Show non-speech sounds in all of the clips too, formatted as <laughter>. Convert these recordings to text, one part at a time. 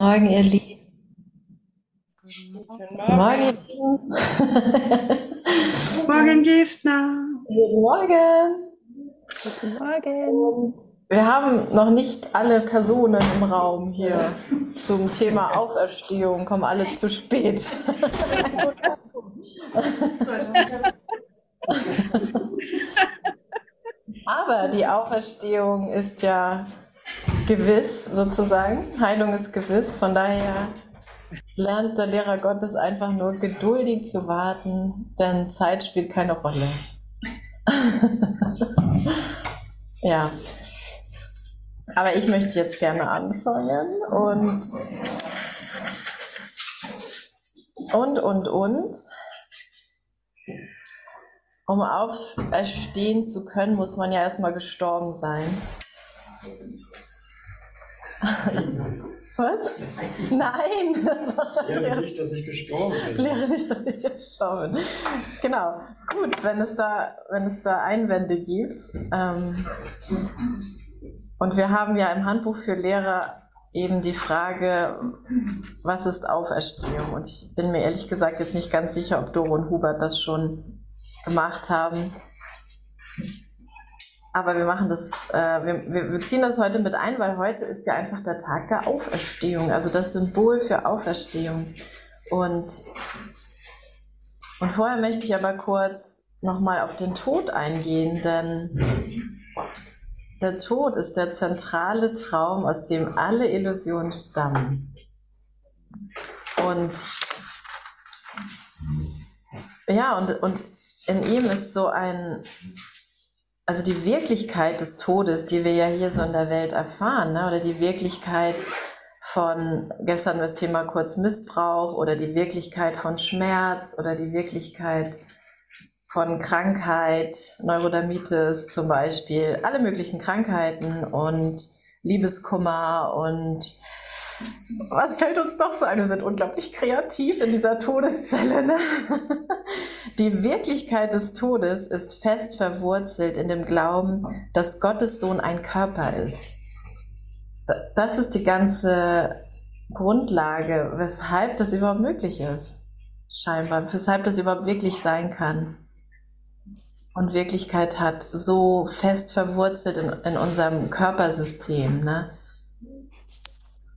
Morgen, ihr Lieben. Guten Morgen, ihr Lieben. Morgen, Gestner. Guten Morgen. Guten Morgen. Wir haben noch nicht alle Personen im Raum hier zum Thema Auferstehung, kommen alle zu spät. <laughs> Aber die Auferstehung ist ja gewiss sozusagen. Heilung ist gewiss. Von daher lernt der Lehrer Gottes einfach nur geduldig zu warten, denn Zeit spielt keine Rolle. <laughs> ja. Aber ich möchte jetzt gerne anfangen und und und und. Um auferstehen zu können, muss man ja erstmal gestorben sein. Was? Nein! <laughs> Das Lehre nicht, dass ich gestorben bin. Lehre nicht, dass ich gestorben bin. Genau. Gut, wenn es da, wenn es da Einwände gibt. Ähm, und wir haben ja im Handbuch für Lehrer eben die Frage, was ist Auferstehung? Und ich bin mir ehrlich gesagt jetzt nicht ganz sicher, ob Doro und Hubert das schon gemacht haben. Aber wir machen das, äh, wir, wir ziehen das heute mit ein, weil heute ist ja einfach der Tag der Auferstehung, also das Symbol für Auferstehung. Und, und vorher möchte ich aber kurz nochmal auf den Tod eingehen, denn der Tod ist der zentrale Traum, aus dem alle Illusionen stammen. Und ja, und, und in ihm ist so ein, also die Wirklichkeit des Todes, die wir ja hier so in der Welt erfahren, ne? oder die Wirklichkeit von, gestern das Thema kurz Missbrauch, oder die Wirklichkeit von Schmerz, oder die Wirklichkeit von Krankheit, Neurodermitis zum Beispiel, alle möglichen Krankheiten und Liebeskummer und was fällt uns doch so ein? Wir sind unglaublich kreativ in dieser Todeszelle. Ne? Die Wirklichkeit des Todes ist fest verwurzelt in dem Glauben, dass Gottes Sohn ein Körper ist. Das ist die ganze Grundlage, weshalb das überhaupt möglich ist. Scheinbar, weshalb das überhaupt wirklich sein kann. Und Wirklichkeit hat so fest verwurzelt in, in unserem Körpersystem. Ne?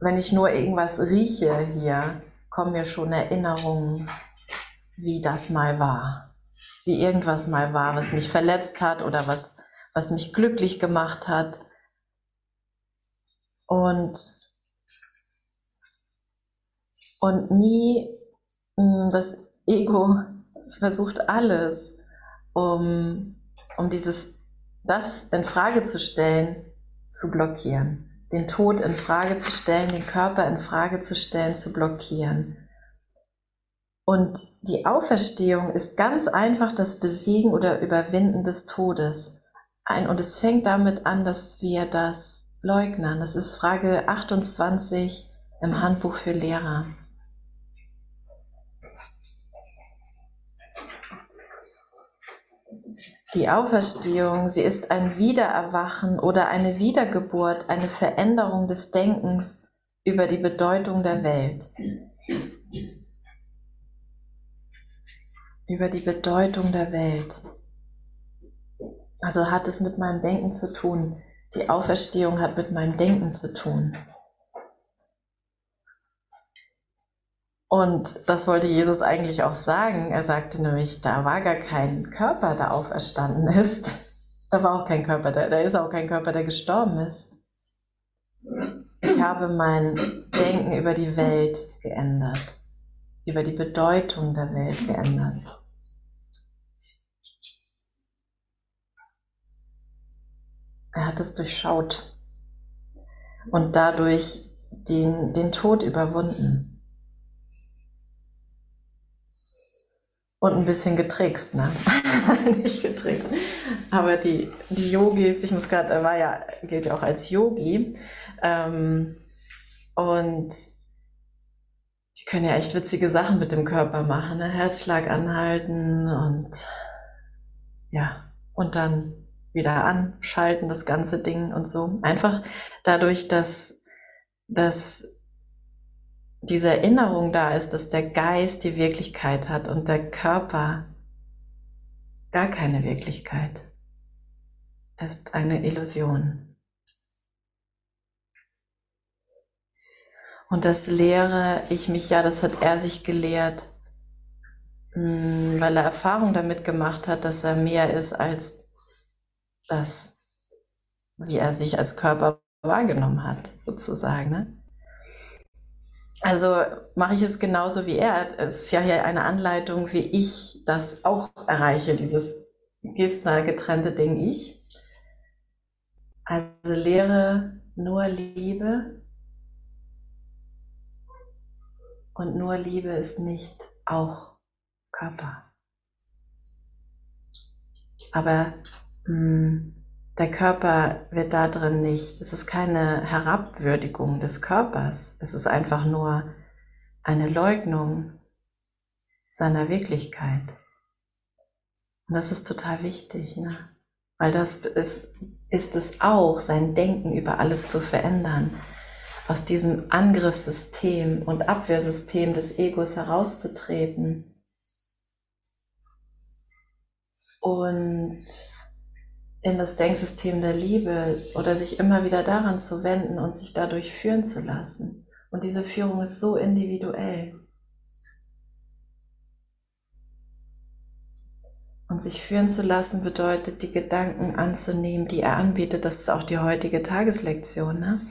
Wenn ich nur irgendwas rieche hier, kommen mir schon Erinnerungen wie das mal war, wie irgendwas mal war, was mich verletzt hat oder was, was mich glücklich gemacht hat. Und, und nie hm, das Ego versucht alles, um, um dieses, das in Frage zu stellen, zu blockieren. Den Tod in Frage zu stellen, den Körper in Frage zu stellen, zu blockieren. Und die Auferstehung ist ganz einfach das Besiegen oder Überwinden des Todes. Ein, und es fängt damit an, dass wir das leugnen. Das ist Frage 28 im Handbuch für Lehrer. Die Auferstehung, sie ist ein Wiedererwachen oder eine Wiedergeburt, eine Veränderung des Denkens über die Bedeutung der Welt. über die Bedeutung der Welt. Also hat es mit meinem Denken zu tun. Die Auferstehung hat mit meinem Denken zu tun. Und das wollte Jesus eigentlich auch sagen. Er sagte nämlich, da war gar kein Körper, der auferstanden ist. Da war auch kein Körper, da, da ist auch kein Körper, der gestorben ist. Ich habe mein Denken über die Welt geändert, über die Bedeutung der Welt geändert. Er hat es durchschaut und dadurch den, den Tod überwunden. Und ein bisschen getrickst, ne? <laughs> Nicht getrickst. Aber die, die Yogis, ich muss gerade, er war ja, gilt ja auch als Yogi. Ähm, und die können ja echt witzige Sachen mit dem Körper machen, ne? Herzschlag anhalten und ja, und dann wieder anschalten, das ganze Ding und so. Einfach dadurch, dass, dass diese Erinnerung da ist, dass der Geist die Wirklichkeit hat und der Körper gar keine Wirklichkeit, ist eine Illusion. Und das lehre ich mich ja, das hat er sich gelehrt, hm, weil er Erfahrung damit gemacht hat, dass er mehr ist als das, wie er sich als Körper wahrgenommen hat, sozusagen. Ne? Also mache ich es genauso wie er. Es ist ja hier eine Anleitung, wie ich das auch erreiche, dieses Gestner getrennte Ding ich. Also lehre nur Liebe und nur Liebe ist nicht auch Körper. Aber mh, hm, der Körper wird da drin nicht, es ist keine Herabwürdigung des Körpers, es ist einfach nur eine Leugnung seiner Wirklichkeit. Und das ist total wichtig, ne? weil das ist, ist es auch, sein Denken über alles zu verändern, aus diesem Angriffssystem und Abwehrsystem des Egos herauszutreten und in das Denksystem der Liebe oder sich immer wieder daran zu wenden und sich dadurch führen zu lassen. Und diese Führung ist so individuell. Und sich führen zu lassen bedeutet, die Gedanken anzunehmen, die er anbietet. Das ist auch die heutige Tageslektion. Ne?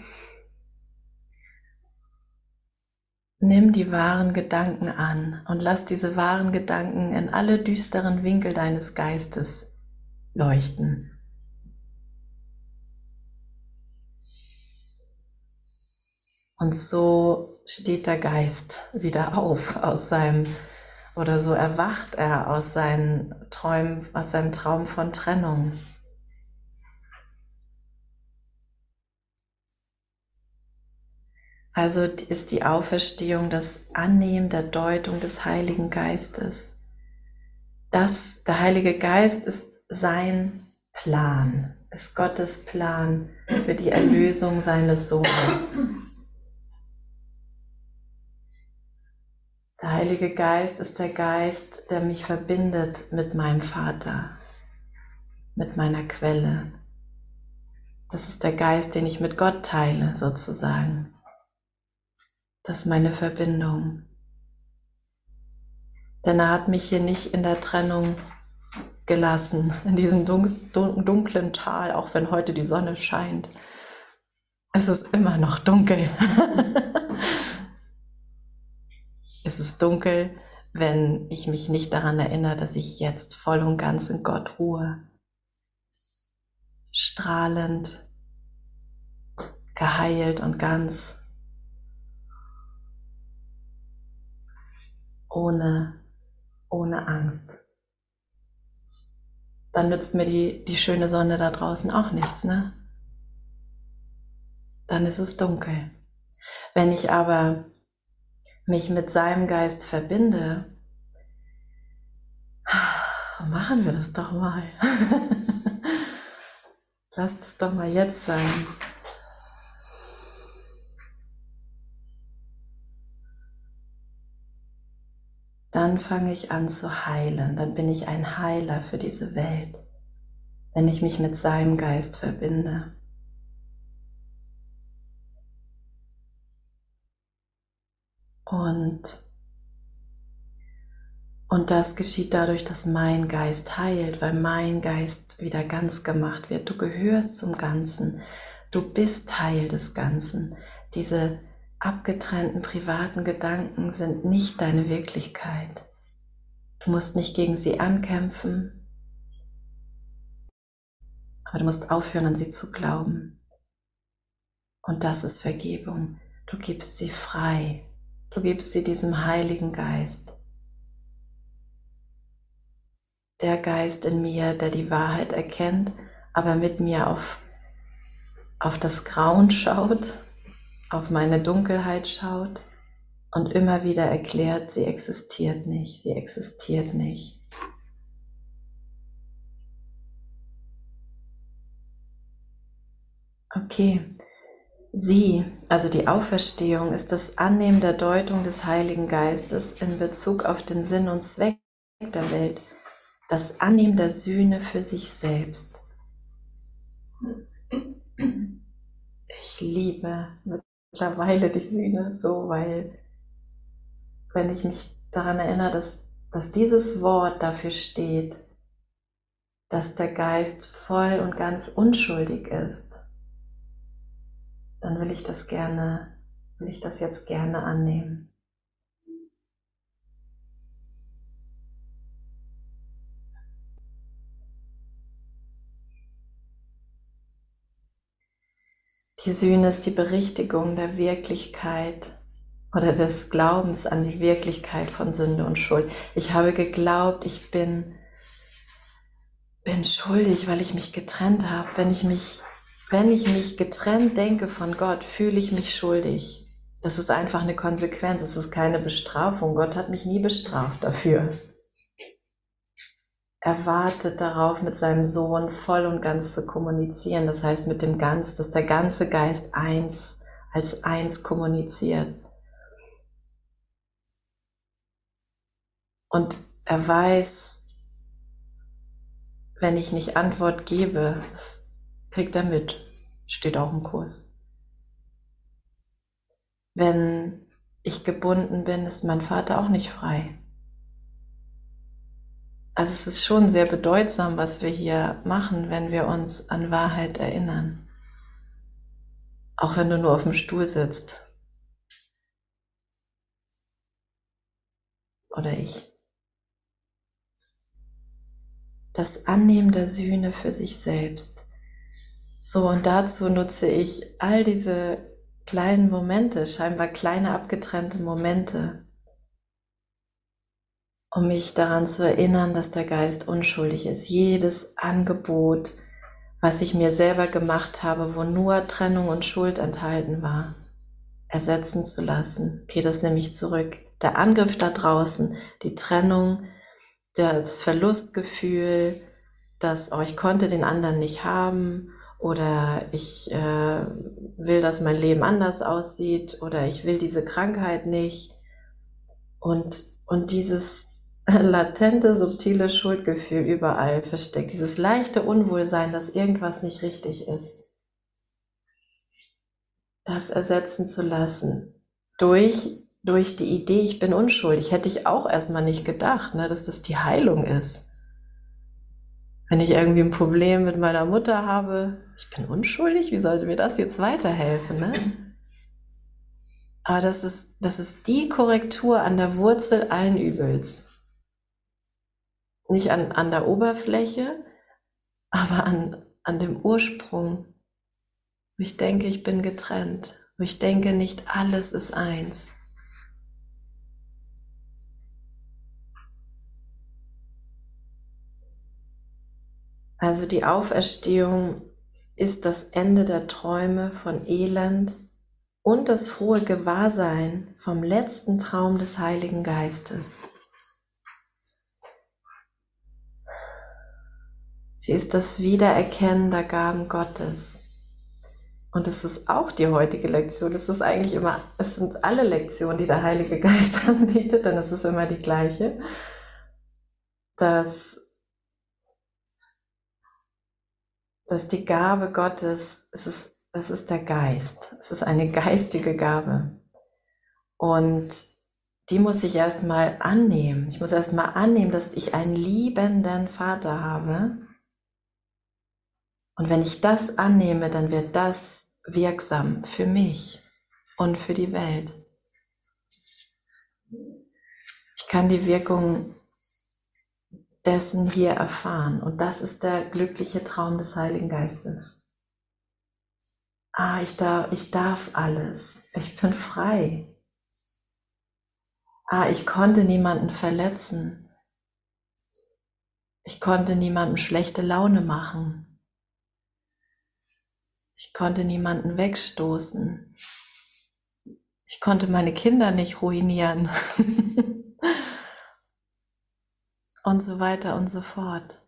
Nimm die wahren Gedanken an und lass diese wahren Gedanken in alle düsteren Winkel deines Geistes leuchten. Und so steht der Geist wieder auf aus seinem, oder so erwacht er aus seinen Träumen, aus seinem Traum von Trennung. Also ist die Auferstehung das Annehmen der Deutung des Heiligen Geistes. Das, der Heilige Geist ist sein Plan, ist Gottes Plan für die Erlösung seines Sohnes. Der Heilige Geist ist der Geist, der mich verbindet mit meinem Vater, mit meiner Quelle. Das ist der Geist, den ich mit Gott teile, sozusagen. Das ist meine Verbindung. Denn er hat mich hier nicht in der Trennung gelassen, in diesem dunklen Tal, auch wenn heute die Sonne scheint. Es ist immer noch dunkel. <laughs> Es ist dunkel, wenn ich mich nicht daran erinnere, dass ich jetzt voll und ganz in Gott ruhe. Strahlend, geheilt und ganz. Ohne, ohne Angst. Dann nützt mir die, die schöne Sonne da draußen auch nichts, ne? Dann ist es dunkel. Wenn ich aber mich mit seinem Geist verbinde, machen wir das doch mal. <laughs> Lasst es doch mal jetzt sein. Dann fange ich an zu heilen. Dann bin ich ein Heiler für diese Welt, wenn ich mich mit seinem Geist verbinde. Und, und das geschieht dadurch, dass mein Geist heilt, weil mein Geist wieder ganz gemacht wird. Du gehörst zum Ganzen. Du bist Teil des Ganzen. Diese abgetrennten privaten Gedanken sind nicht deine Wirklichkeit. Du musst nicht gegen sie ankämpfen, aber du musst aufhören, an sie zu glauben. Und das ist Vergebung. Du gibst sie frei. Du gibst sie diesem Heiligen Geist. Der Geist in mir, der die Wahrheit erkennt, aber mit mir auf, auf das Grauen schaut, auf meine Dunkelheit schaut und immer wieder erklärt, sie existiert nicht, sie existiert nicht. Okay, Sie, also die Auferstehung, ist das Annehmen der Deutung des Heiligen Geistes in Bezug auf den Sinn und Zweck der Welt, das Annehmen der Sühne für sich selbst. Ich liebe mittlerweile die Sühne so, weil wenn ich mich daran erinnere, dass, dass dieses Wort dafür steht, dass der Geist voll und ganz unschuldig ist, dann will ich das gerne, will ich das jetzt gerne annehmen. Die Sühne ist die Berichtigung der Wirklichkeit oder des Glaubens an die Wirklichkeit von Sünde und Schuld. Ich habe geglaubt, ich bin, bin schuldig, weil ich mich getrennt habe. Wenn ich mich, wenn ich mich getrennt denke von Gott, fühle ich mich schuldig. Das ist einfach eine Konsequenz. Es ist keine Bestrafung. Gott hat mich nie bestraft dafür. Er wartet darauf, mit seinem Sohn voll und ganz zu kommunizieren. Das heißt, mit dem Ganz, dass der ganze Geist eins, als eins kommuniziert. Und er weiß, wenn ich nicht Antwort gebe, kriegt er mit. Steht auch im Kurs. Wenn ich gebunden bin, ist mein Vater auch nicht frei. Also es ist schon sehr bedeutsam, was wir hier machen, wenn wir uns an Wahrheit erinnern. Auch wenn du nur auf dem Stuhl sitzt. Oder ich. Das Annehmen der Sühne für sich selbst. So, und dazu nutze ich all diese kleinen Momente, scheinbar kleine abgetrennte Momente, um mich daran zu erinnern, dass der Geist unschuldig ist. Jedes Angebot, was ich mir selber gemacht habe, wo nur Trennung und Schuld enthalten war, ersetzen zu lassen. Okay, das nehme ich zurück. Der Angriff da draußen, die Trennung, das Verlustgefühl, dass oh, ich konnte den anderen nicht haben oder ich äh, will, dass mein Leben anders aussieht oder ich will diese Krankheit nicht und und dieses <laughs> latente, subtile Schuldgefühl überall versteckt. Dieses leichte Unwohlsein, dass irgendwas nicht richtig ist. Das ersetzen zu lassen. Durch, durch die Idee, ich bin unschuldig, hätte ich auch erstmal nicht gedacht, ne, dass das die Heilung ist. Wenn ich irgendwie ein Problem mit meiner Mutter habe, ich bin unschuldig, wie sollte mir das jetzt weiterhelfen? Ne? Aber das ist, das ist die Korrektur an der Wurzel allen Übels nicht an, an der Oberfläche, aber an, an dem Ursprung, wo ich denke, ich bin getrennt, wo ich denke, nicht alles ist eins. Also die Auferstehung ist das Ende der Träume von Elend und das frohe Gewahrsein vom letzten Traum des Heiligen Geistes. Sie ist das Wiedererkennen der Gaben Gottes. Und es ist auch die heutige Lektion. Es ist eigentlich immer, es sind alle Lektionen, die der Heilige Geist <laughs> anbietet, denn es ist immer die gleiche. Dass, dass die Gabe Gottes, es ist, es ist der Geist. Es ist eine geistige Gabe. Und die muss ich erstmal annehmen. Ich muss erstmal annehmen, dass ich einen liebenden Vater habe und wenn ich das annehme, dann wird das wirksam für mich und für die Welt. Ich kann die Wirkung dessen hier erfahren. Und das ist der glückliche Traum des Heiligen Geistes. Ah, ich darf, ich darf alles. Ich bin frei. Ah, ich konnte niemanden verletzen. Ich konnte niemandem schlechte Laune machen. Ich konnte niemanden wegstoßen. Ich konnte meine Kinder nicht ruinieren. <laughs> und so weiter und so fort.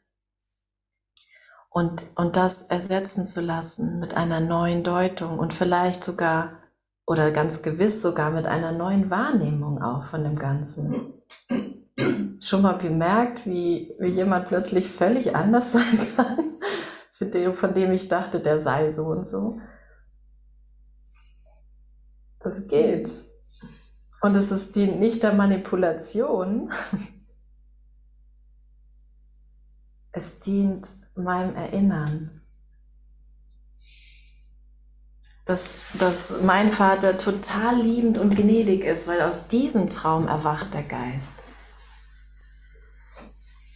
und, und das ersetzen zu lassen mit einer neuen Deutung und vielleicht sogar oder ganz gewiss sogar mit einer neuen Wahrnehmung auch von dem Ganzen. Schon mal bemerkt, wie, wie jemand plötzlich völlig anders <laughs> sein kann, von dem ich dachte, der sei so und so. Das geht. Und es ist die nicht der Manipulation. <laughs> Es dient meinem Erinnern. Dass, dass mein Vater total liebend und gnädig ist, weil aus diesem Traum erwacht der Geist.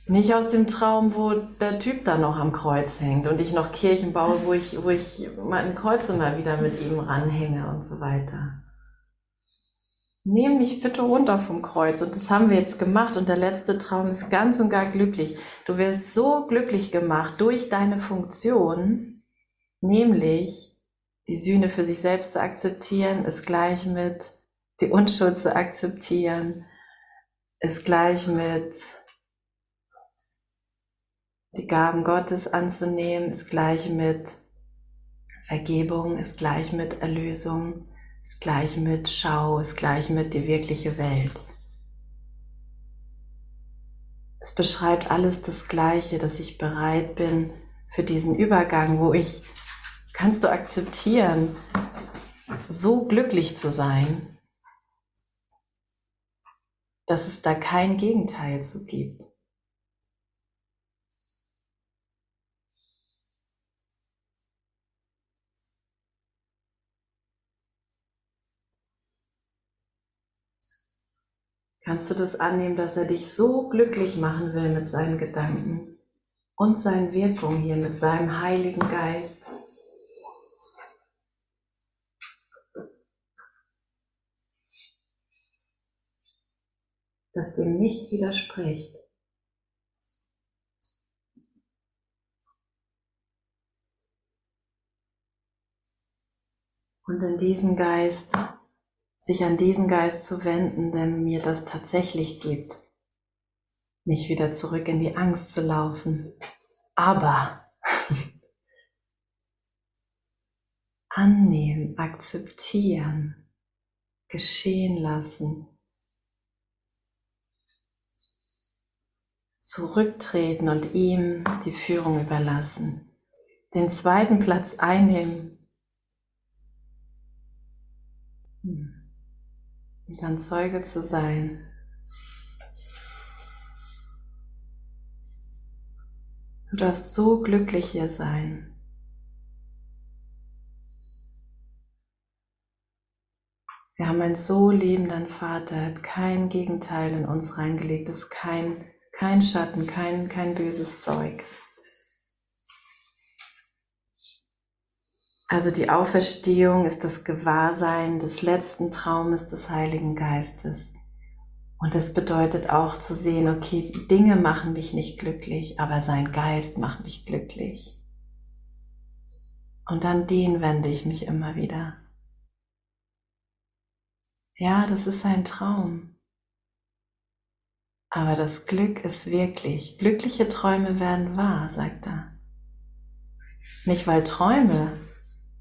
Nicht aus dem Traum, wo der Typ da noch am Kreuz hängt und ich noch Kirchen baue, wo ich, wo ich mein Kreuz immer wieder mit ihm ranhänge und so weiter. Nehm mich bitte runter vom Kreuz. Und das haben wir jetzt gemacht. Und der letzte Traum ist ganz und gar glücklich. Du wirst so glücklich gemacht durch deine Funktion, nämlich die Sühne für sich selbst zu akzeptieren, ist gleich mit die Unschuld zu akzeptieren, ist gleich mit die Gaben Gottes anzunehmen, ist gleich mit Vergebung, ist gleich mit Erlösung, ist gleich mit Schau, ist gleich mit die wirkliche Welt. Es beschreibt alles das Gleiche, dass ich bereit bin für diesen Übergang, wo ich, kannst du akzeptieren, so glücklich zu sein, dass es da kein Gegenteil zu gibt. Kannst du das annehmen, dass er dich so glücklich machen will mit seinen Gedanken und seinen Wirkungen hier, mit seinem Heiligen Geist? Dass dem nichts widerspricht. Und in diesem Geist sich an diesen Geist zu wenden, der mir das tatsächlich gibt, mich wieder zurück in die Angst zu laufen. Aber <laughs> annehmen, akzeptieren, geschehen lassen, zurücktreten und ihm die Führung überlassen, den zweiten Platz einnehmen. Hm und dann Zeuge zu sein. Du darfst so glücklich hier sein. Wir haben einen so liebenden Vater, hat kein Gegenteil in uns reingelegt, ist kein, kein Schatten, kein, kein böses Zeug. Also die Auferstehung ist das Gewahrsein des letzten Traumes des Heiligen Geistes. Und das bedeutet auch zu sehen, okay, Dinge machen mich nicht glücklich, aber sein Geist macht mich glücklich. Und an den wende ich mich immer wieder. Ja, das ist ein Traum. Aber das Glück ist wirklich. Glückliche Träume werden wahr, sagt er. Nicht weil Träume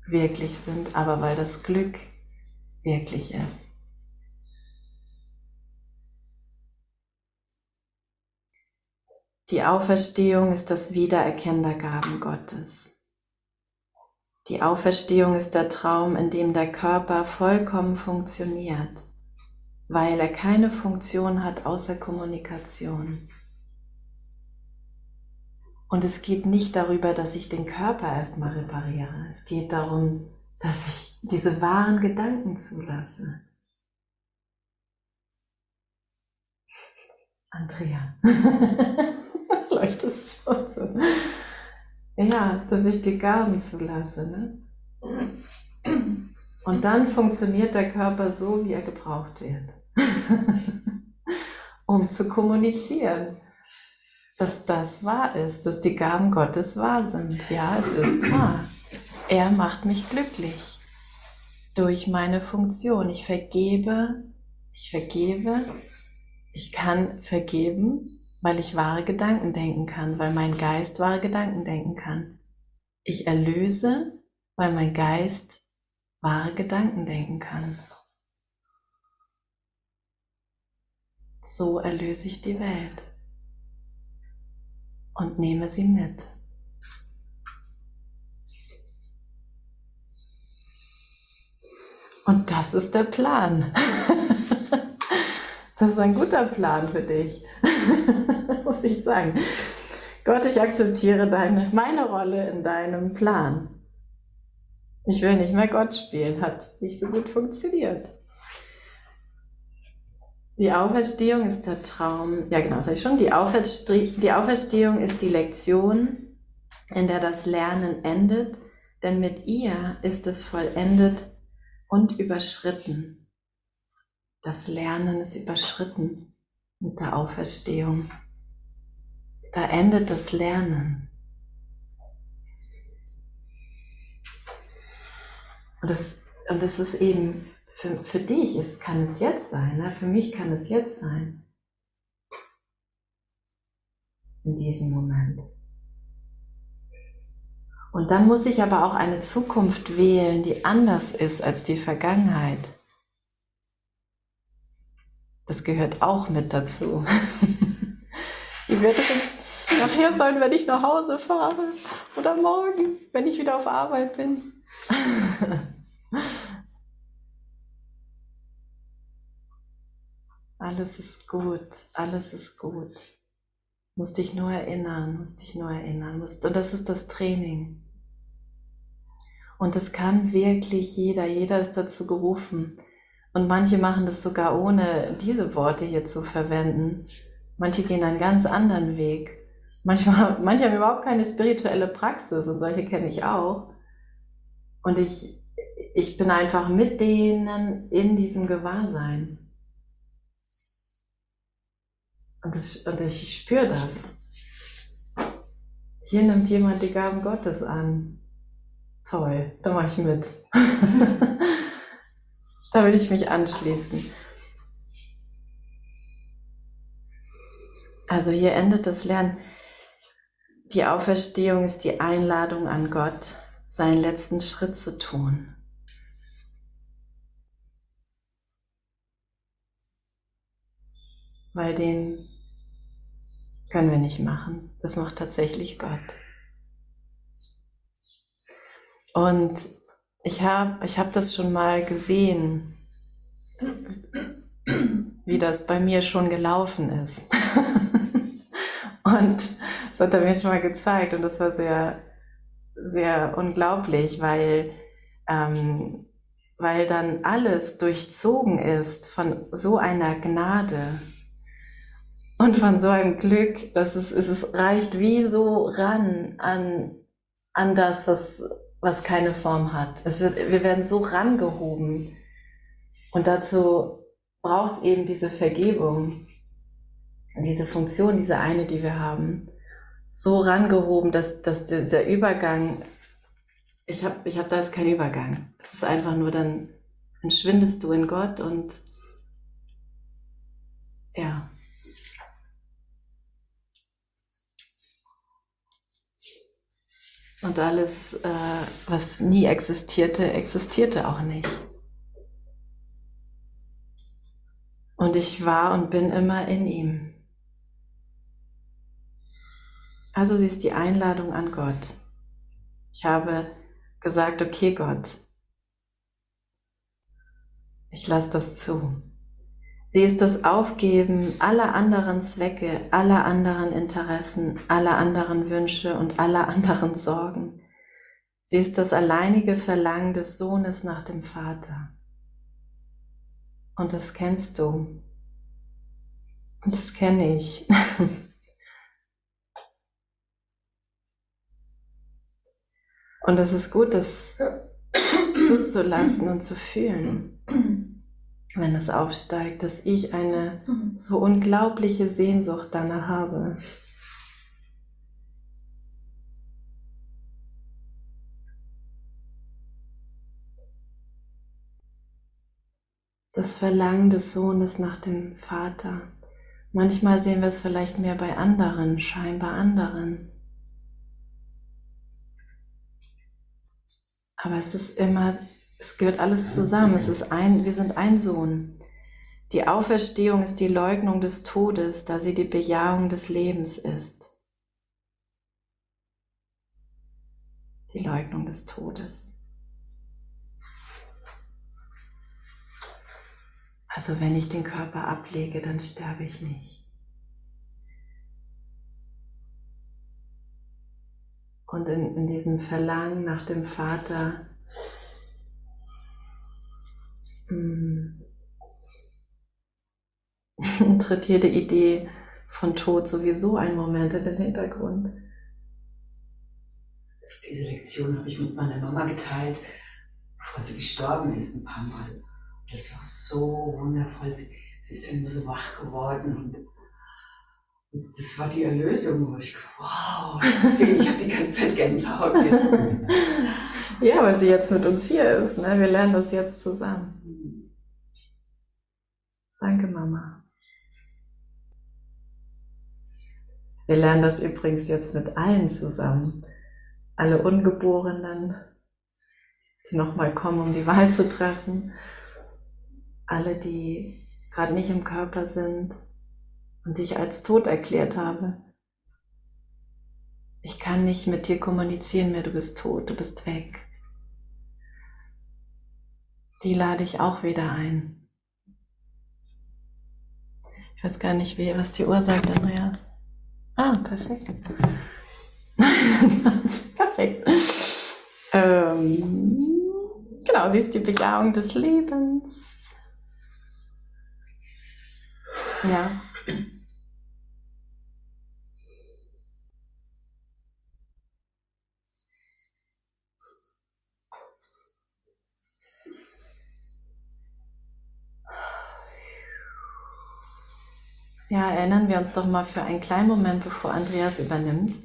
wirklich sind, aber weil das Glück wirklich ist. Die Auferstehung ist das Wiedererkennen der Gaben Gottes. Die Auferstehung ist der Traum, in dem der Körper vollkommen funktioniert, weil er keine Funktion hat außer Kommunikation. Und es geht nicht darüber, dass ich den Körper erstmal repariere. Es geht darum, dass ich diese wahren Gedanken zulasse. Andrea, <laughs> leuchtet schon so. Ja, dass ich die Gaben zulasse. Ne? Und dann funktioniert der Körper so, wie er gebraucht wird, <laughs> um zu kommunizieren dass das wahr ist, dass die Gaben Gottes wahr sind. Ja, es ist wahr. Er macht mich glücklich durch meine Funktion. Ich vergebe, ich vergebe, ich kann vergeben, weil ich wahre Gedanken denken kann, weil mein Geist wahre Gedanken denken kann. Ich erlöse, weil mein Geist wahre Gedanken denken kann. So erlöse ich die Welt und nehme sie mit. Und das ist der Plan. <laughs> Das ist ein guter Plan für dich, <laughs> muss ich sagen. Gott, ich akzeptiere deine, meine Rolle in deinem Plan. Ich will nicht mehr Gott spielen, hat nicht so gut funktioniert. Die Auferstehung ist der Traum, ja genau, sag ich schon, die, die Auferstehung ist die Lektion, in der das Lernen endet, denn mit ihr ist es vollendet und überschritten. Das Lernen ist überschritten mit der Auferstehung. Da endet das Lernen. Und das, und das ist eben, für, für dich ist, kann es jetzt sein, ne? für mich kann es jetzt sein. In diesem Moment. Und dann muss ich aber auch eine Zukunft wählen, die anders ist als die Vergangenheit. Das gehört auch mit dazu. <laughs> Wie wird es nachher sein, wenn ich nach Hause fahre? Oder morgen, wenn ich wieder auf Arbeit bin? <laughs> Alles ist gut, alles ist gut. Musst dich nur erinnern, musst dich nur erinnern. und das ist das Training. Und das kann wirklich jeder, jeder ist dazu gerufen. Und manche machen das sogar ohne diese Worte hier zu verwenden. Manche gehen einen ganz anderen Weg. Manchmal, <laughs> manche haben überhaupt keine spirituelle Praxis und solche kenne ich auch. Und ich, ich bin einfach mit denen in diesem Gewahrsein. Und, das, und ich spüre das. Hier nimmt jemand die Gaben Gottes an. Toll, da mache ich mit. <laughs> da will ich mich anschließen. Also hier endet das Lernen. Die Auferstehung ist die Einladung an Gott, seinen letzten Schritt zu tun. Weil den können wir nicht machen. Das macht tatsächlich Gott. Und ich habe ich hab das schon mal gesehen, wie das bei mir schon gelaufen ist. <laughs> und das hat er mir schon mal gezeigt und das war sehr, sehr unglaublich, weil, ähm, weil dann alles durchzogen ist von so einer Gnade und von so einem Glück, dass es, es reicht wie so ran an, an das, was, was keine Form hat. Es wird, wir werden so rangehoben. Und dazu braucht es eben diese Vergebung, diese Funktion, diese eine, die wir haben, so rangehoben, dass, dass dieser Übergang, ich habe ich hab da ist kein Übergang. Es ist einfach nur, dann entschwindest du in Gott und ja. Und alles, äh, was nie existierte, existierte auch nicht. Und ich war und bin immer in ihm. Also sie ist die Einladung an Gott. Ich habe gesagt, okay Gott, ich lasse das zu. Sie ist das Aufgeben aller anderen Zwecke, aller anderen Interessen, aller anderen Wünsche und aller <laughs> anderen Sorgen. Sie ist das alleinige Verlangen des Sohnes nach dem Vater. Und das kennst du. Und das kenne ich. <laughs> Und es ist gut, das zuzulassen und zu fühlen wenn es aufsteigt, dass ich eine mhm. so unglaubliche Sehnsucht danach habe. Das Verlangen des Sohnes nach dem Vater, Manchmal sehen wir es vielleicht mehr bei anderen, scheinbar anderen. Aber es ist immer, es gehört alles zusammen. Es ist ein, wir sind ein Sohn. Die Auferstehung ist die Leugnung des Todes, da sie die Bejahung des Lebens ist. Die Leugnung des Todes. Also wenn ich den Körper ablege, dann sterbe ich nicht. Und in, in diesem Verlangen nach dem Vater <laughs> tritt jede Idee von Tod sowieso einen Moment in den Hintergrund. Diese Lektion habe ich mit meiner Mama geteilt, bevor sie gestorben ist, ein paar Mal. Das war so wundervoll. Sie, sie ist dann immer so wach geworden und, und das war die Erlösung, wo ich wow, <laughs> ich habe die ganze Zeit Gänsehaut jetzt. <laughs> ja, weil sie jetzt mit uns hier ist. Ne? Wir lernen das jetzt zusammen. Danke, Mama. Wir lernen das übrigens jetzt mit allen zusammen. Alle Ungeborenen, die nochmal kommen, um die Wahl zu treffen alle, die gerade nicht im Körper sind und die ich als tot erklärt habe. Ich kann nicht mit dir kommunizieren mehr, du bist tot, du bist weg. Die lade ich auch wieder ein. Weiß gar nicht, wie, was die Uhr sagt, Andreas. Ah, perfekt. <laughs> perfekt. Ähm, genau, sie ist die Bejahung des Lebens. Ja. Ja, erinnern wir uns doch mal für einen kleinen Moment, bevor Andreas übernimmt,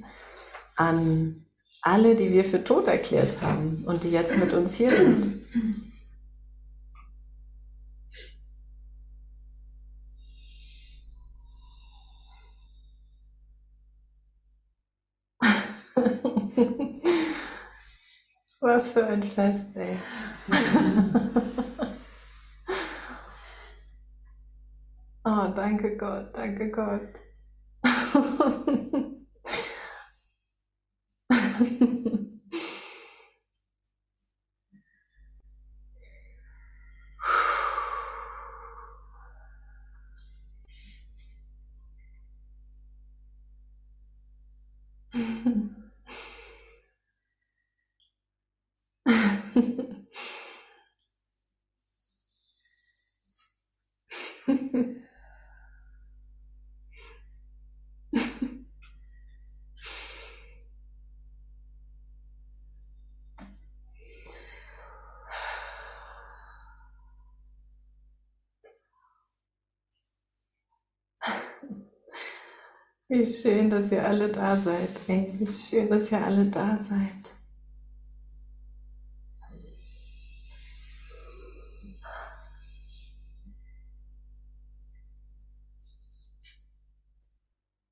an alle, die wir für tot erklärt haben und die jetzt mit uns hier sind. <laughs> Was für ein Fest, ey. <laughs> oh, danke Gott, danke Gott. <laughs> Wie schön, dass ihr alle da seid. Ey, wie schön, dass ihr alle da seid.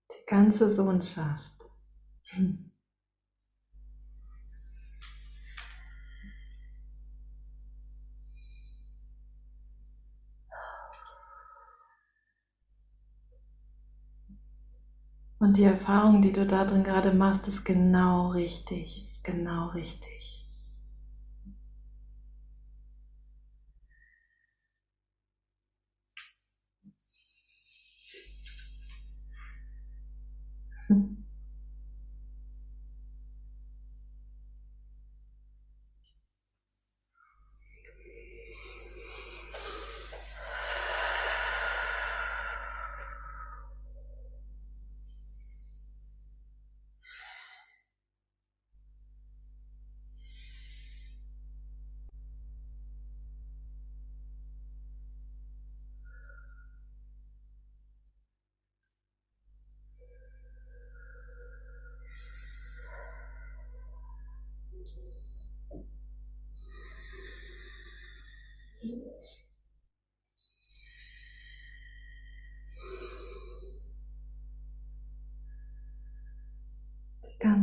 Die ganze Sohnschaft. Und die Erfahrung, die du da drin gerade machst, ist genau richtig, ist genau richtig.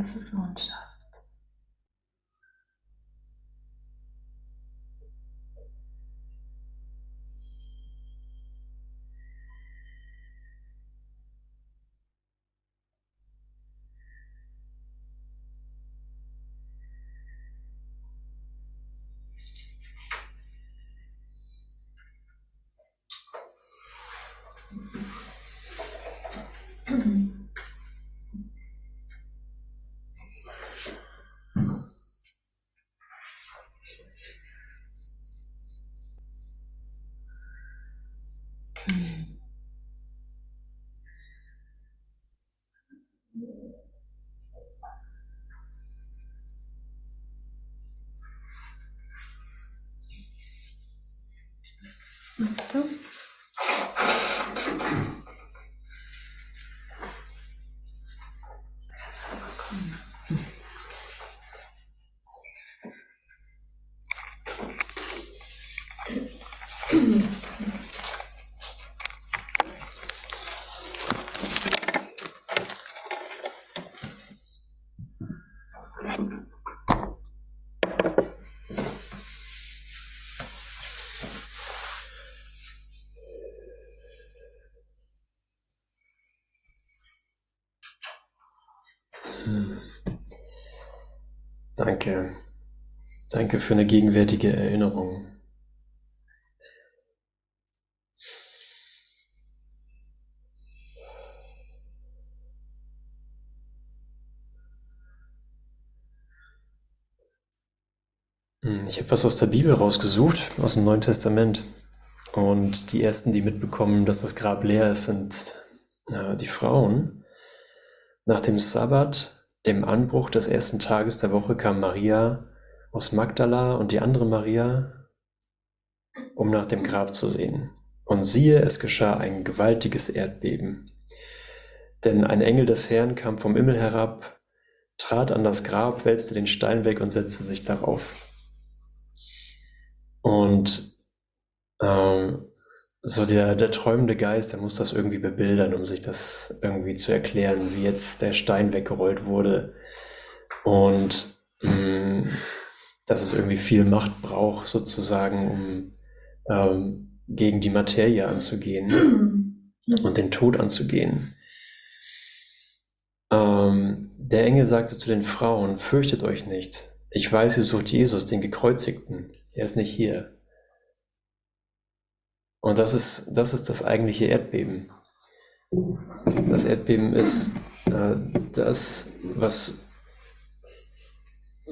Ganze Sohnschaft. Danke. Danke für eine gegenwärtige Erinnerung. Hm, ich habe was aus der Bibel rausgesucht, aus dem Neuen Testament. Und die ersten, die mitbekommen, dass das Grab leer ist, sind äh, die Frauen. Nach dem Sabbat, dem Anbruch des ersten Tages der Woche, kam Maria aus Magdala und die andere Maria, um nach dem Grab zu sehen. Und siehe, es geschah ein gewaltiges Erdbeben. Denn ein Engel des Herrn kam vom Himmel herab, trat an das Grab, wälzte den Stein weg und setzte sich darauf. Und ähm, so der, der träumende Geist, der muss das irgendwie bebildern, um sich das irgendwie zu erklären, wie jetzt der Stein weggerollt wurde. Und mh, mm, dass es irgendwie viel Macht braucht, sozusagen, um ähm, gegen die Materie anzugehen <clears throat> und den Tod anzugehen. Ähm, der Engel sagte zu den Frauen, fürchtet euch nicht. Ich weiß, ihr sucht Jesus, den Gekreuzigten. Er ist nicht hier. Und das ist, das ist das eigentliche Erdbeben. Das Erdbeben ist äh, das, was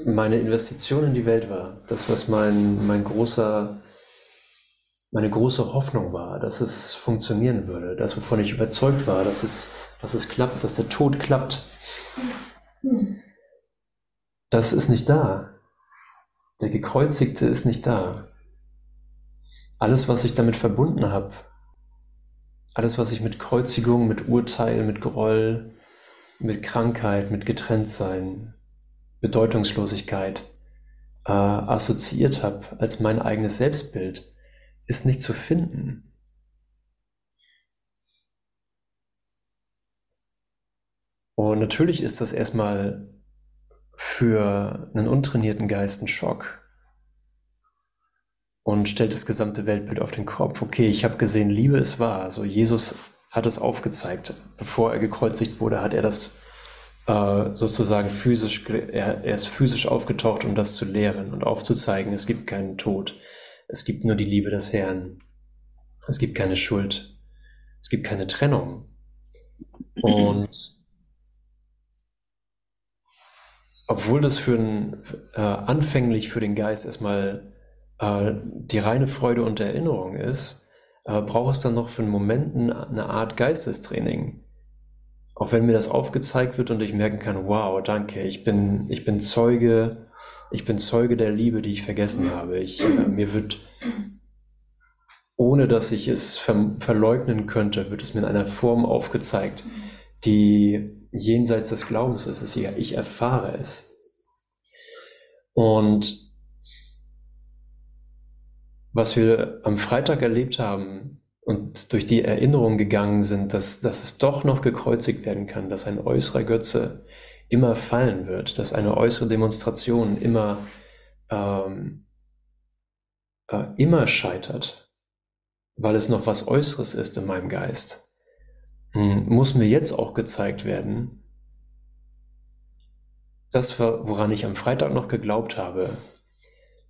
meine Investition in die Welt war. Das, was mein, mein großer, meine große Hoffnung war, dass es funktionieren würde. Das, wovon ich überzeugt war, dass es, dass es klappt, dass der Tod klappt. Das ist nicht da. Der Gekreuzigte ist nicht da alles, was ich damit verbunden habe, alles, was ich mit Kreuzigung, mit Urteil, mit Groll, mit Krankheit, mit Getrenntsein, Bedeutungslosigkeit äh, assoziiert habe als mein eigenes Selbstbild, ist nicht zu finden. Und natürlich ist das erstmal für einen untrainierten Geist ein Schock und stellt das gesamte Weltbild auf den Kopf. Okay, ich habe gesehen, Liebe ist wahr. Also Jesus hat es aufgezeigt. Bevor er gekreuzigt wurde, hat er das äh, sozusagen physisch, er, er ist physisch aufgetaucht, um das zu lehren und aufzuzeigen, es gibt keinen Tod. Es gibt nur die Liebe des Herrn. Es gibt keine Schuld. Es gibt keine Trennung. Und obwohl das für ein, äh, anfänglich für den Geist erstmal äh, die reine Freude und Erinnerung ist, äh, braucht es dann noch für einen Moment eine Art Geistestraining. Auch wenn mir das aufgezeigt wird und ich merken kann, wow, danke, ich bin, ich bin Zeuge, ich bin Zeuge der Liebe, die ich vergessen habe. Ich, äh, mir wird, ohne dass ich es ver verleugnen könnte, wird es mir in einer Form aufgezeigt, die jenseits des Glaubens ist. Ich erfahre es. Und was wir am Freitag erlebt haben und durch die Erinnerung gegangen sind, dass, dass es doch noch gekreuzigt werden kann, dass ein äußerer Götze immer fallen wird, dass eine äußere Demonstration immer, ähm, äh, immer scheitert, weil es noch was Äußeres ist in meinem Geist, hm, muss mir jetzt auch gezeigt werden, das, woran ich am Freitag noch geglaubt habe,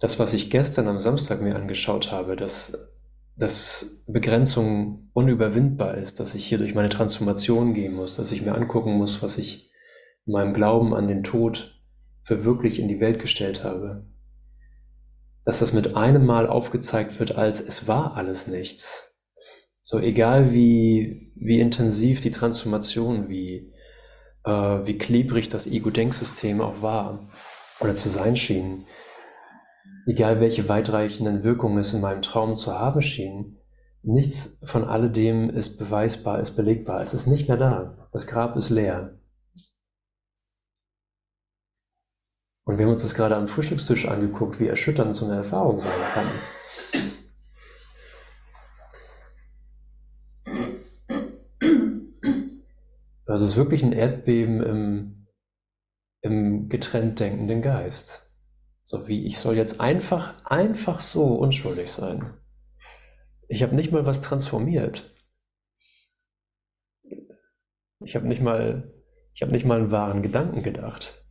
das, was ich gestern am Samstag mir angeschaut habe, dass, dass Begrenzung unüberwindbar ist, dass ich hier durch meine Transformation gehen muss, dass ich mir angucken muss, was ich in meinem Glauben an den Tod für wirklich in die Welt gestellt habe. Dass das mit einem Mal aufgezeigt wird, als es war alles nichts. So egal wie, wie intensiv die Transformation, wie, äh, wie klebrig das Ego-Denksystem auch war oder zu sein schien, egal welche weitreichenden Wirkungen es in meinem Traum zu haben schien, nichts von alledem ist beweisbar, ist belegbar. Es ist nicht mehr da. Das Grab ist leer. Und wir haben uns das gerade am Frühstückstisch angeguckt, wie erschütternd so eine Erfahrung sein kann. Das ist wirklich ein Erdbeben im, im getrennt denkenden Geist. So wie ich soll jetzt einfach, einfach so unschuldig sein. Ich habe nicht mal was transformiert. Ich habe nicht mal, ich habe nicht mal einen wahren Gedanken gedacht,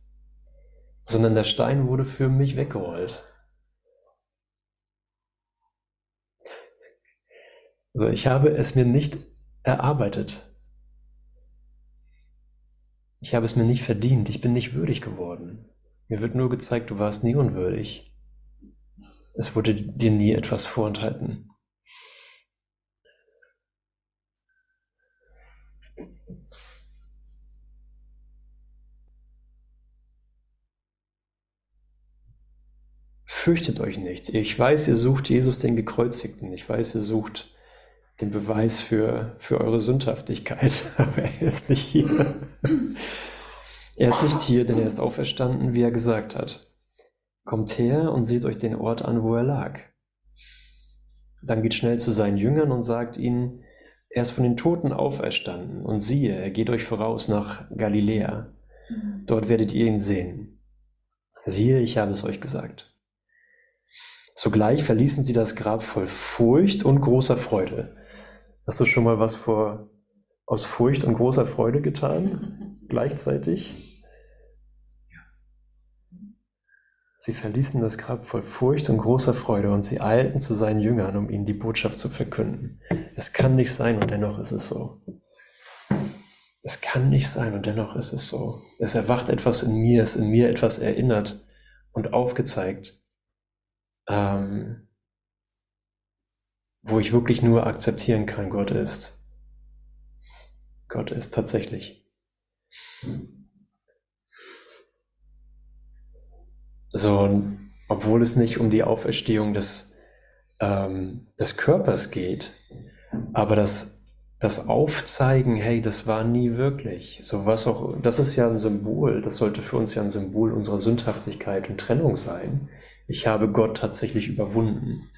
sondern der Stein wurde für mich weggerollt. So, ich habe es mir nicht erarbeitet. Ich habe es mir nicht verdient. Ich bin nicht würdig geworden. Mir wird nur gezeigt, du warst nie unwürdig. Es wurde dir nie etwas vorenthalten. Fürchtet euch nicht. Ich weiß, ihr sucht Jesus den Gekreuzigten. Ich weiß, ihr sucht den Beweis für, für eure Sündhaftigkeit, <laughs> aber er ist nicht hier. Er ist nicht hier, denn er ist auferstanden, wie er gesagt hat. Kommt her und seht euch den Ort an, wo er lag. Dann geht schnell zu seinen Jüngern und sagt ihnen, er ist von den Toten auferstanden und siehe, er geht euch voraus nach Galiläa. Dort werdet ihr ihn sehen. Siehe, ich habe es euch gesagt. Zugleich verließen sie das Grab voll Furcht und großer Freude. Hast du schon mal was vor, aus Furcht und großer Freude getan? <laughs> gleichzeitig. Sie verließen das Grab voll Furcht und großer Freude und sie eilten zu seinen Jüngern, um ihnen die Botschaft zu verkünden. Es kann nicht sein und dennoch ist es so. Es kann nicht sein und dennoch ist es so. Es erwacht etwas in mir, es in mir etwas erinnert und aufgezeigt, ähm, wo ich wirklich nur akzeptieren kann, Gott ist. Gott ist tatsächlich. So, obwohl es nicht um die Auferstehung des, ähm, des Körpers geht, aber das, das Aufzeigen, hey, das war nie wirklich. So was auch, das ist ja ein Symbol, das sollte für uns ja ein Symbol unserer Sündhaftigkeit und Trennung sein. Ich habe Gott tatsächlich überwunden.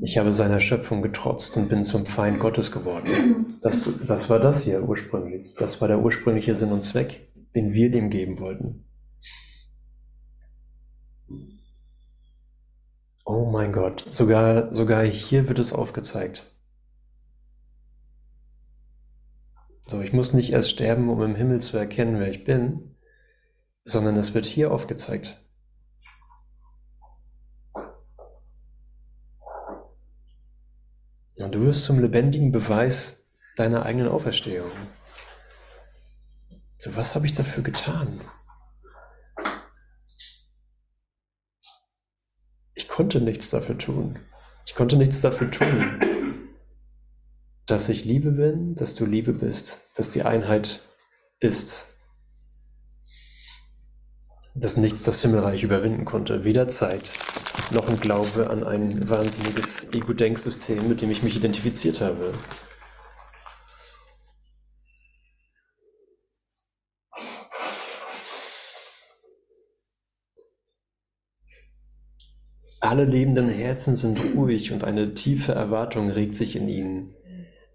Ich habe seiner Schöpfung getrotzt und bin zum Feind Gottes geworden. Das, das war das hier ursprünglich. Das war der ursprüngliche Sinn und Zweck, den wir dem geben wollten. Oh mein Gott, sogar, sogar hier wird es aufgezeigt. So, ich muss nicht erst sterben, um im Himmel zu erkennen, wer ich bin, sondern es wird hier aufgezeigt. Und du wirst zum lebendigen Beweis deiner eigenen Auferstehung. So, was habe ich dafür getan? Ich konnte nichts dafür tun. Ich konnte nichts dafür tun, dass ich Liebe bin, dass du Liebe bist, dass die Einheit ist, dass nichts das Himmelreich überwinden konnte, weder Zeit noch ein Glaube an ein wahnsinniges Ego-Denksystem, mit dem ich mich identifiziert habe. Alle lebenden Herzen sind ruhig und eine tiefe Erwartung regt sich in ihnen,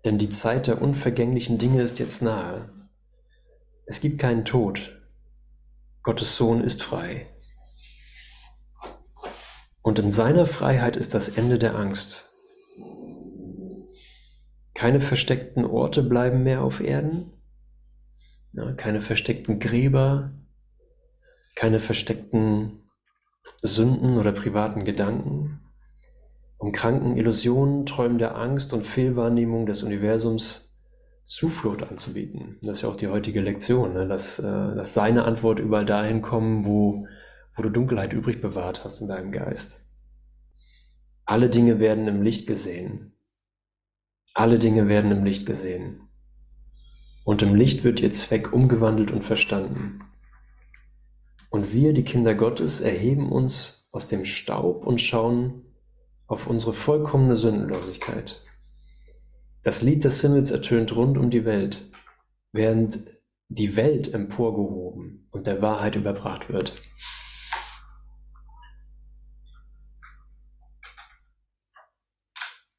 denn die Zeit der unvergänglichen Dinge ist jetzt nahe. Es gibt keinen Tod, Gottes Sohn ist frei. Und in seiner Freiheit ist das Ende der Angst. Keine versteckten Orte bleiben mehr auf Erden, keine versteckten Gräber, keine versteckten Sünden oder privaten Gedanken, um kranken Illusionen, Träumen der Angst und Fehlwahrnehmung des Universums Zuflucht anzubieten. Das ist ja auch die heutige Lektion, ne? dass, äh, dass seine Antwort überall dahin kommen, wo, wo du Dunkelheit übrig bewahrt hast in deinem Geist. Alle Dinge werden im Licht gesehen. Alle Dinge werden im Licht gesehen. Und im Licht wird ihr Zweck umgewandelt und verstanden. Und wir, die Kinder Gottes, erheben uns aus dem Staub und schauen auf unsere vollkommene Sündenlosigkeit. Das Lied des Himmels ertönt rund um die Welt, während die Welt emporgehoben und der Wahrheit überbracht wird.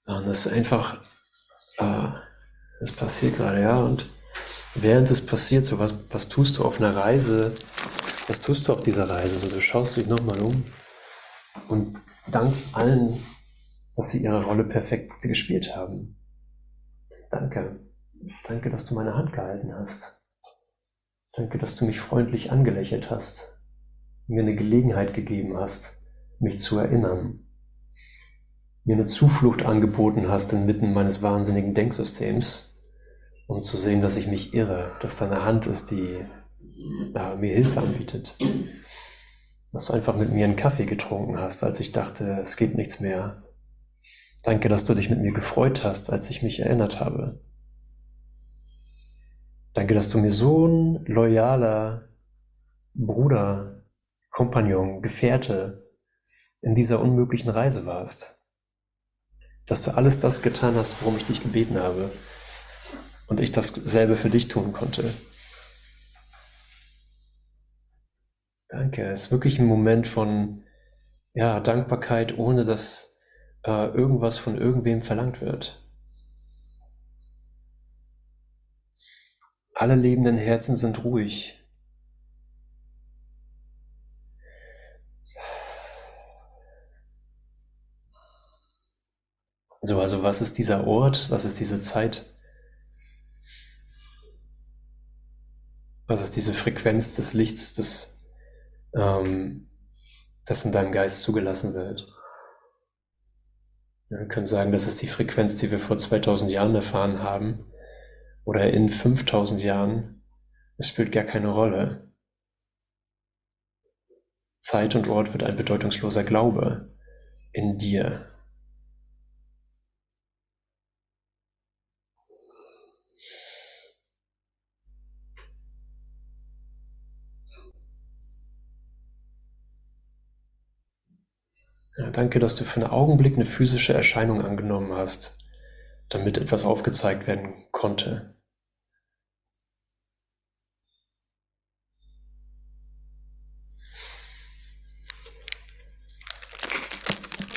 Und das ist einfach, äh, das passiert gerade, ja. Und während es passiert, so was, was tust du auf einer Reise, was tust du auf dieser Reise? So, du schaust dich nochmal um und dankst allen, dass sie ihre Rolle perfekt gespielt haben. Danke. Danke, dass du meine Hand gehalten hast. Danke, dass du mich freundlich angelächelt hast, mir eine Gelegenheit gegeben hast, mich zu erinnern, mir eine Zuflucht angeboten hast inmitten meines wahnsinnigen Denksystems, um zu sehen, dass ich mich irre, dass deine Hand ist, die äh, mir Hilfe anbietet. Dass du einfach mit mir einen Kaffee getrunken hast, als ich dachte, es geht nichts mehr. Danke, dass du dich mit mir gefreut hast, als ich mich erinnert habe. Danke, dass du mir so ein loyaler Bruder, Kompagnon, Gefährte in dieser unmöglichen Reise warst dass du alles das getan hast, worum ich dich gebeten habe und ich dasselbe für dich tun konnte. Danke. Es ist wirklich ein Moment von ja, Dankbarkeit, ohne dass äh, irgendwas von irgendwem verlangt wird. Alle lebenden Herzen sind ruhig. So, also was ist dieser Ort? Was ist diese Zeit? Was ist diese Frequenz des Lichts, das, ähm, das in deinem Geist zugelassen wird? Wir können sagen, das ist die Frequenz, die wir vor 2000 Jahren erfahren haben oder in 5000 Jahren. Es spielt gar keine Rolle. Zeit und Ort wird ein bedeutungsloser Glaube in dir. Danke, dass du für einen Augenblick eine physische Erscheinung angenommen hast, damit etwas aufgezeigt werden konnte.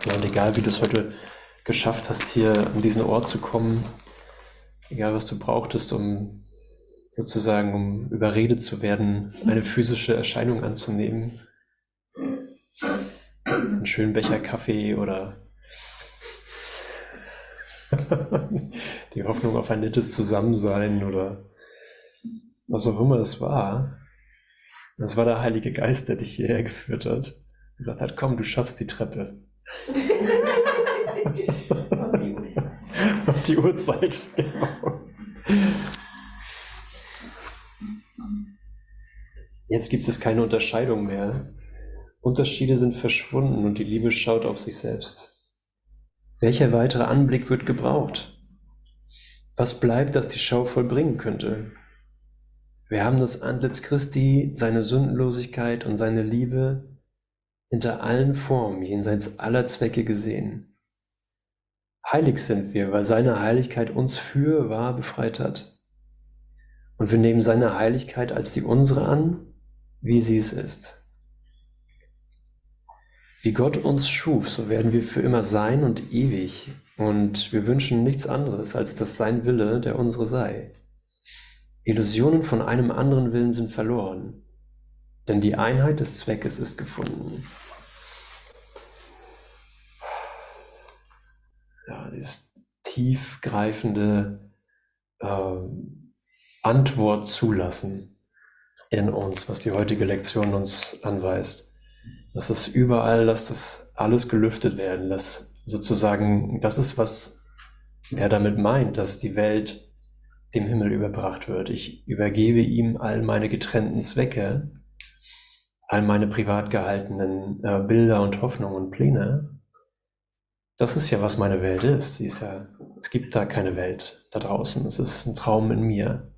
Und egal, wie du es heute geschafft hast, hier an diesen Ort zu kommen, egal was du brauchtest, um sozusagen, um überredet zu werden, eine physische Erscheinung anzunehmen, einen schönen Becher Kaffee oder die Hoffnung auf ein nettes Zusammensein oder was auch immer es war. Das war der Heilige Geist, der dich hierher geführt hat. Gesagt hat, komm, du schaffst die Treppe. <laughs> Und die Uhrzeit. Genau. Jetzt gibt es keine Unterscheidung mehr Unterschiede sind verschwunden und die Liebe schaut auf sich selbst. Welcher weitere Anblick wird gebraucht? Was bleibt, das die Schau vollbringen könnte? Wir haben das Antlitz Christi, seine Sündenlosigkeit und seine Liebe hinter allen Formen jenseits aller Zwecke gesehen. Heilig sind wir, weil seine Heiligkeit uns für wahr befreit hat. Und wir nehmen seine Heiligkeit als die unsere an, wie sie es ist. Wie Gott uns schuf, so werden wir für immer sein und ewig. Und wir wünschen nichts anderes, als dass sein Wille der unsere sei. Illusionen von einem anderen Willen sind verloren. denn die Einheit des Zweckes ist gefunden. Ja, dieses tiefgreifende ähm, Antwort zulassen in uns, was die heutige Lektion uns anweist. Dass es überall, dass das alles gelüftet werden, dass sozusagen, das ist, was er damit meint, dass die Welt dem Himmel überbracht wird. Ich übergebe ihm all meine getrennten Zwecke, all meine privat gehaltenen äh, Bilder und Hoffnungen und Pläne. Das ist ja, was meine Welt ist. Sie ist ja, es gibt da keine Welt da draußen. Es ist ein Traum in mir.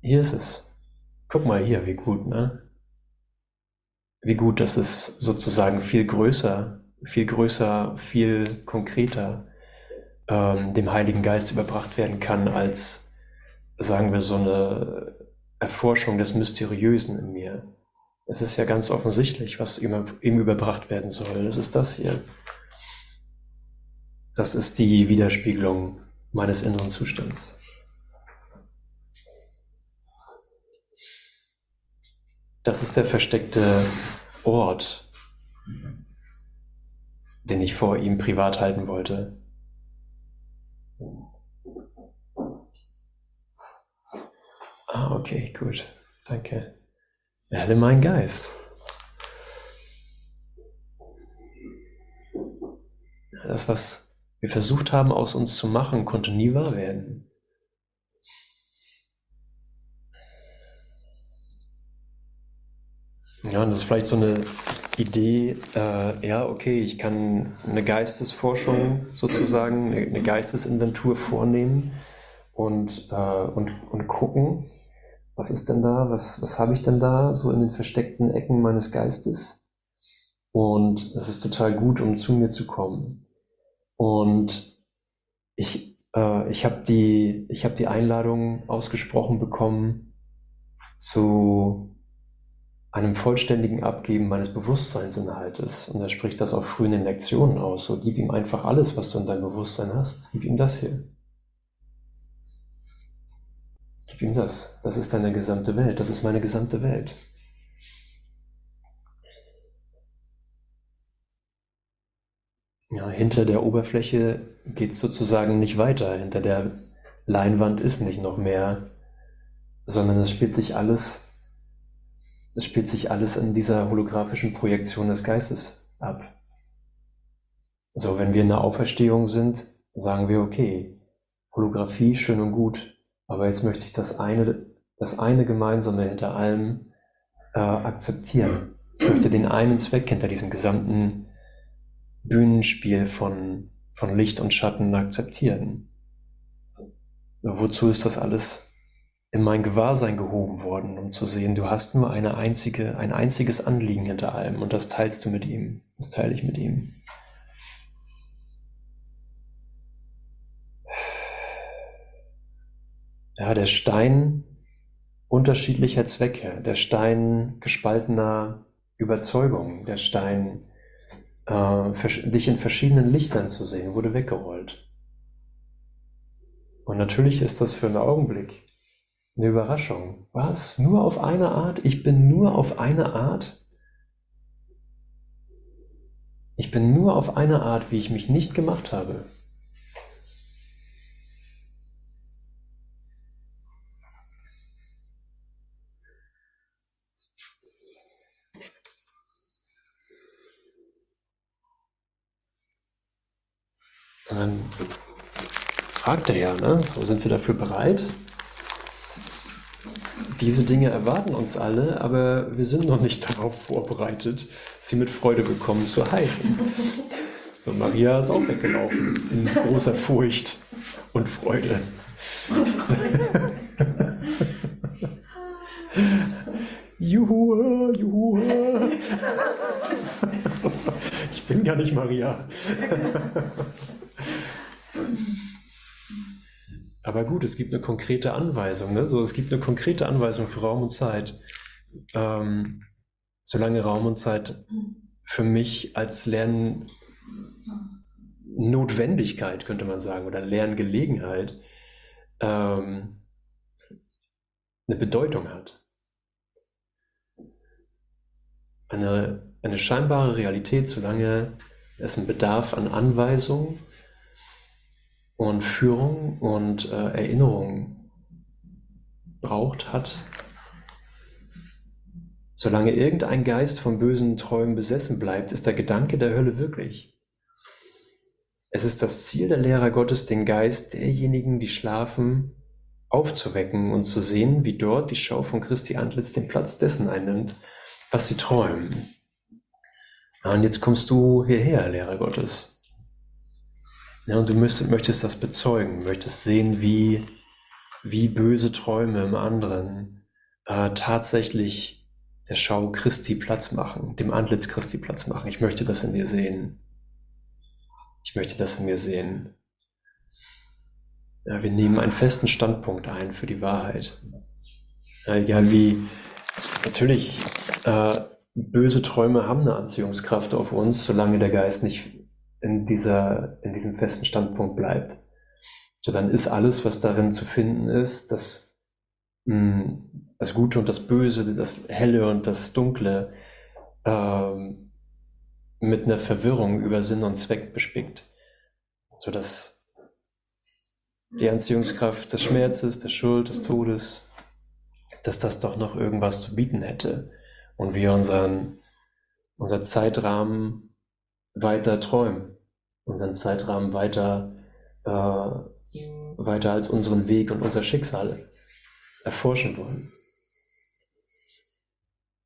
Hier ist es. Guck mal hier, wie gut, ne? Wie gut, dass es sozusagen viel größer, viel größer, viel konkreter ähm, dem Heiligen Geist überbracht werden kann als, sagen wir, so eine Erforschung des Mysteriösen in mir. Es ist ja ganz offensichtlich, was ihm, ihm überbracht werden soll. Das ist das hier. Das ist die Widerspiegelung meines inneren Zustands. Das ist der versteckte Ort, den ich vor ihm privat halten wollte. Ah, okay, gut. Danke. Erhelle mein Geist. Das, was wir versucht haben, aus uns zu machen, konnte nie wahr werden. Ja, und das ist vielleicht so eine Idee, äh, ja, okay, ich kann eine Geistesforschung sozusagen, eine Geistesinventur vornehmen und, äh, und, und gucken, was ist denn da, was, was habe ich denn da so in den versteckten Ecken meines Geistes? Und es ist total gut, um zu mir zu kommen. Und ich, äh, ich habe die, ich hab die Einladung ausgesprochen bekommen zu einem vollständigen Abgeben meines Bewusstseinsinhaltes. Und er spricht das auch früh in den Lektionen aus. So, gib ihm einfach alles, was du in deinem Bewusstsein hast. Gib ihm das hier. Gib ihm das. Das ist deine gesamte Welt. Das ist meine gesamte Welt. Ja, hinter der Oberfläche geht es sozusagen nicht weiter. Hinter der Leinwand ist nicht noch mehr, sondern es spielt sich alles es spielt sich alles in dieser holographischen Projektion des Geistes ab. So, wenn wir in der Auferstehung sind, sagen wir, okay, Holographie schön und gut, aber jetzt möchte ich das eine, das eine Gemeinsame hinter allem äh, akzeptieren. Ich möchte den einen Zweck hinter diesem gesamten Bühnenspiel von, von Licht und Schatten akzeptieren. Wozu ist das alles in mein Gewahrsein gehoben worden, um zu sehen, du hast nur eine einzige, ein einziges Anliegen hinter allem und das teilst du mit ihm. Das teile ich mit ihm. Ja, der Stein unterschiedlicher Zwecke, der Stein gespaltener Überzeugung, der Stein, äh, dich in verschiedenen Lichtern zu sehen, wurde weggerollt. Und natürlich ist das für einen Augenblick eine Überraschung. Was? Nur auf eine Art? Ich bin nur auf eine Art? Ich bin nur auf eine Art, wie ich mich nicht gemacht habe. Und dann fragt er ja, ne? So sind wir dafür bereit? Diese Dinge erwarten uns alle, aber wir sind noch nicht <laughs> darauf vorbereitet, sie mit Freude willkommen zu heißen. So, Maria ist auch weggelaufen in großer Furcht und Freude. <laughs> Juhu, juhu. Ich bin gar nicht Maria. Aber gut, es gibt eine konkrete Anweisung. Ne? So, es gibt eine konkrete Anweisung für Raum und Zeit. Ähm, solange Raum und Zeit für mich als Lernnotwendigkeit, könnte man sagen, oder Lerngelegenheit ähm, eine Bedeutung hat. eine, eine scheinbare Realität, solange es einen Bedarf an Anweisung und Führung und äh, Erinnerung braucht, hat, solange irgendein Geist von bösen Träumen besessen bleibt, ist der Gedanke der Hölle wirklich. Es ist das Ziel der Lehrer Gottes, den Geist derjenigen, die schlafen, aufzuwecken und zu sehen, wie dort die Schau von Christi Antlitz den Platz dessen einnimmt, was sie träumen. Und jetzt kommst du hierher, Lehrer Gottes. Ja, und du müsstest, möchtest das bezeugen, möchtest sehen, wie, wie böse Träume im anderen äh, tatsächlich der Schau Christi Platz machen, dem Antlitz Christi Platz machen. Ich möchte das in dir sehen. Ich möchte das in mir sehen. Ja, wir nehmen einen festen Standpunkt ein für die Wahrheit. Ja, egal wie, natürlich, äh, böse Träume haben eine Anziehungskraft auf uns, solange der Geist nicht in, dieser, in diesem festen Standpunkt bleibt. So dann ist alles, was darin zu finden ist, das, mh, hm, das Gute und das Böse, das Helle und das Dunkle, ähm, mit einer Verwirrung über Sinn und Zweck bespickt. So dass die Anziehungskraft des Schmerzes, der Schuld, des Todes, dass das doch noch irgendwas zu bieten hätte und wir unseren, unser Zeitrahmen weiter träumen, unseren Zeitrahmen weiter, äh, weiter als unseren Weg und unser Schicksal erforschen wollen.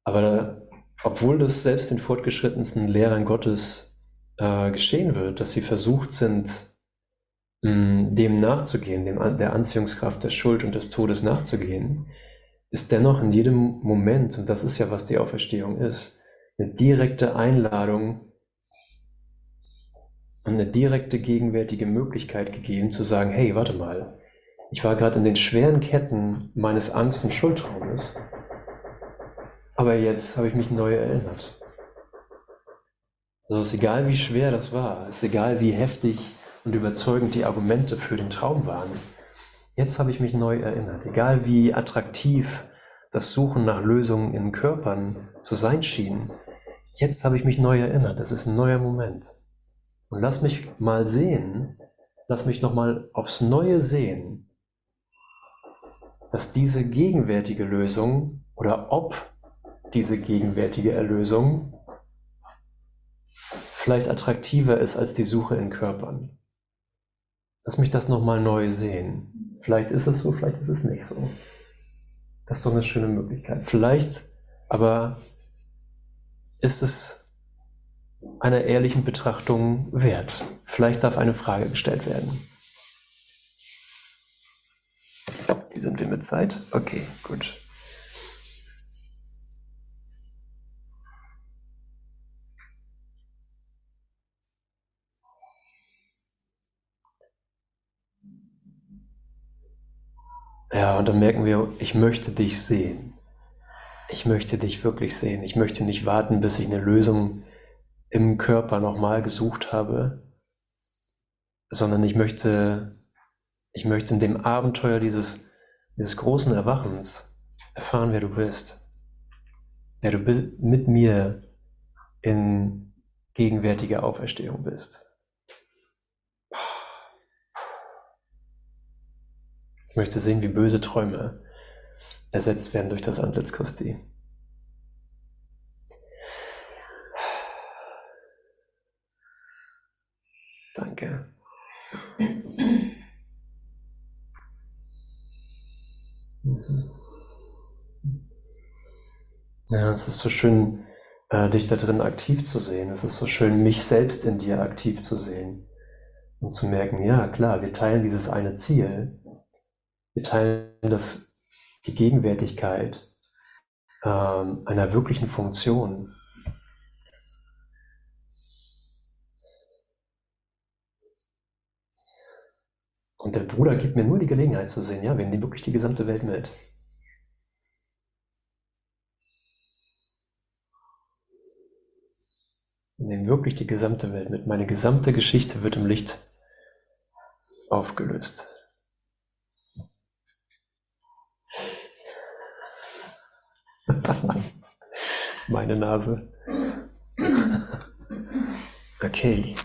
Aber obwohl das selbst den fortgeschrittensten Lehrern Gottes äh, geschehen wird, dass sie versucht sind, mh, dem nachzugehen, dem, der Anziehungskraft der Schuld und des Todes nachzugehen, ist dennoch in jedem Moment, und das ist ja, was die Auferstehung ist, eine direkte Einladung eine direkte gegenwärtige Möglichkeit gegeben zu sagen, hey, warte mal, ich war gerade in den schweren Ketten meines Angst- und Schuldtraumes aber jetzt habe ich mich neu erinnert. Also es ist egal, wie schwer das war, es ist egal, wie heftig und überzeugend die Argumente für den Traum waren. Jetzt habe ich mich neu erinnert. Egal wie attraktiv das Suchen nach Lösungen in Körpern zu sein schien, jetzt habe ich mich neu erinnert. Das ist ein neuer Moment. Und lass mich mal sehen, lass mich nochmal aufs Neue sehen, dass diese gegenwärtige Lösung oder ob diese gegenwärtige Erlösung vielleicht attraktiver ist als die Suche in Körpern. Lass mich das nochmal neu sehen. Vielleicht ist es so, vielleicht ist es nicht so. Das ist doch eine schöne Möglichkeit. Vielleicht aber ist es einer ehrlichen Betrachtung wert. Vielleicht darf eine Frage gestellt werden. Wie sind wir mit Zeit? Okay, gut. Ja, und dann merken wir, ich möchte dich sehen. Ich möchte dich wirklich sehen. Ich möchte nicht warten, bis ich eine Lösung im Körper nochmal gesucht habe, sondern ich möchte, ich möchte in dem Abenteuer dieses, dieses großen Erwachens erfahren, wer du bist. Wer du mit mir in gegenwärtiger Auferstehung bist. Ich möchte sehen, wie böse Träume ersetzt werden durch das Antlitz Christi. Danke. Mhm. Ja, es ist so schön, äh, dich da drin aktiv zu sehen. Es ist so schön, mich selbst in dir aktiv zu sehen und zu merken, ja klar, wir teilen dieses eine Ziel, wir teilen das, die Gegenwärtigkeit ähm, einer wirklichen Funktion. Und der Bruder gibt mir nur die Gelegenheit zu sehen, ja, wir nehmen wirklich die gesamte Welt mit. Wir nehmen wirklich die gesamte Welt mit. Meine gesamte Geschichte wird im Licht aufgelöst. <laughs> mein kleine Nase. Okay.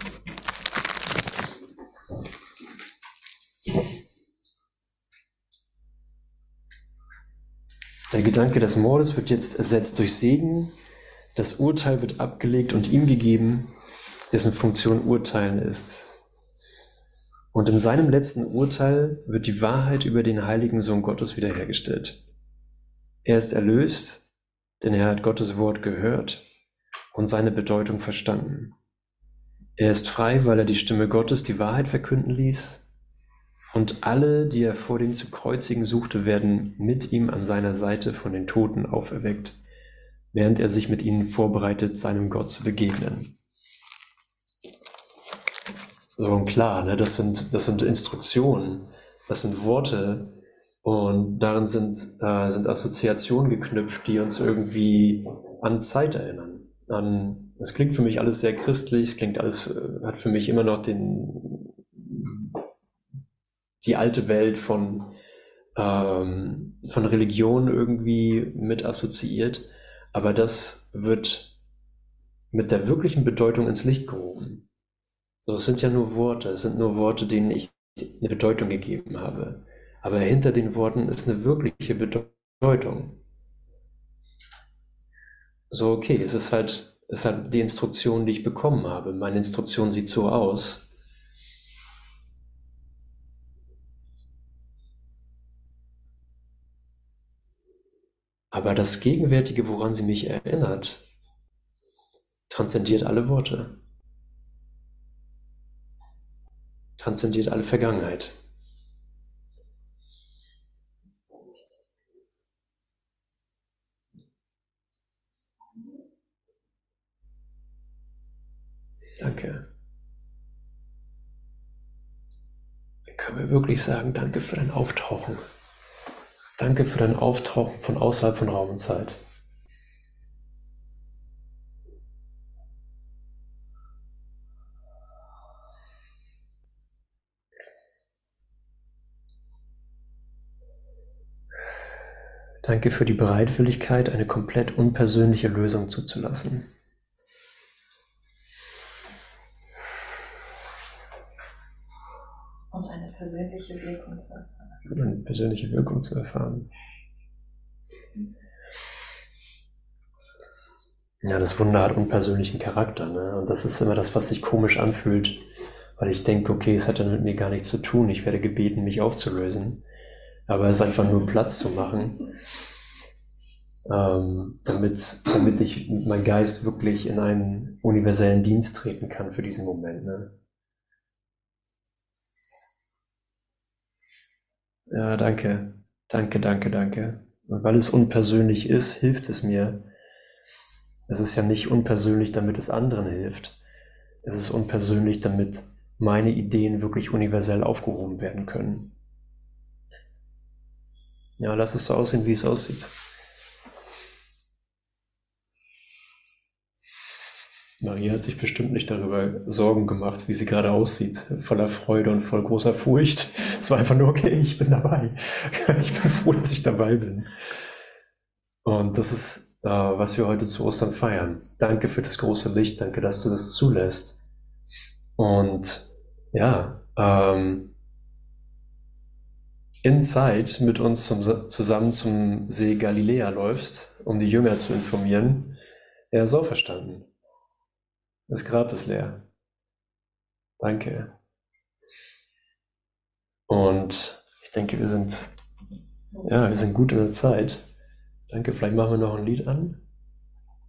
Der Gedanke des Mordes wird jetzt ersetzt durch Segen. Das Urteil wird abgelegt und ihm gegeben, dessen Funktion Urteilen ist. Und in seinem letzten Urteil wird die Wahrheit über den heiligen Sohn Gottes wiederhergestellt. Er ist erlöst, denn er hat Gottes Wort gehört und seine Bedeutung verstanden. Er ist frei, weil er die Stimme Gottes die Wahrheit verkünden ließ. Und alle, die er vor dem zu kreuzigen suchte, werden mit ihm an seiner Seite von den Toten auferweckt, während er sich mit ihnen vorbereitet, seinem Gott zu begegnen. So und klar, ne, das sind, das sind Instruktionen, das sind Worte und darin sind, äh, sind Assoziationen geknüpft, die uns irgendwie an Zeit erinnern. An, es klingt für mich alles sehr christlich, es klingt alles, äh, hat für mich immer noch den, die alte Welt von, ähm, von Religion irgendwie mit assoziiert, aber das wird mit der wirklichen Bedeutung ins Licht gehoben. So, es sind ja nur Worte, es sind nur Worte, denen ich eine Bedeutung gegeben habe. Aber hinter den Worten ist eine wirkliche Bedeutung. So, okay, es ist halt, es ist halt die Instruktion, die ich bekommen habe. Meine Instruktion sieht so aus. Aber das Gegenwärtige, woran sie mich erinnert, transzendiert alle Worte. transzendiert alle Vergangenheit. Danke. Dann können wir wirklich sagen, danke für dein Auftauchen. Danke für dein Auftauchen von außerhalb von Raum und Zeit. Danke für die Bereitwilligkeit, eine komplett unpersönliche Lösung zuzulassen. Und eine persönliche Wirkung zu erfahren. Eine persönliche Wirkung zu erfahren. Ja, das Wunder hat unpersönlichen Charakter, ne? Und das ist immer das, was sich komisch anfühlt, weil ich denke, okay, es hat dann mit mir gar nichts zu tun. Ich werde gebeten, mich aufzulösen aber es ist einfach nur Platz zu machen, ähm, damit, damit ich mein Geist wirklich in einen universellen Dienst treten kann für diesen Moment. Ne? Ja, danke, danke, danke, danke. Und weil es unpersönlich ist, hilft es mir. Es ist ja nicht unpersönlich, damit es anderen hilft. Es ist unpersönlich, damit meine Ideen wirklich universell aufgehoben werden können. Ja, lass es so aussehen, wie es aussieht. Maria hat sich bestimmt nicht darüber Sorgen gemacht, wie sie gerade aussieht, voller Freude und voll großer Furcht. Es war einfach nur, okay, ich bin dabei. <laughs> Ich bin froh, dass ich dabei bin. Und das ist, äh, was wir heute zu Ostern feiern. Danke für das große Licht, danke, dass du das zulässt. Und ja, ähm, in Zeit mit uns zum, zusammen zum See Galiläa läufst, um die Jünger zu informieren, er ist auferstanden. Das Grab ist leer. Danke. Und ich denke, wir sind, ja, wir sind gut in der Zeit. Danke, vielleicht machen wir noch ein Lied an.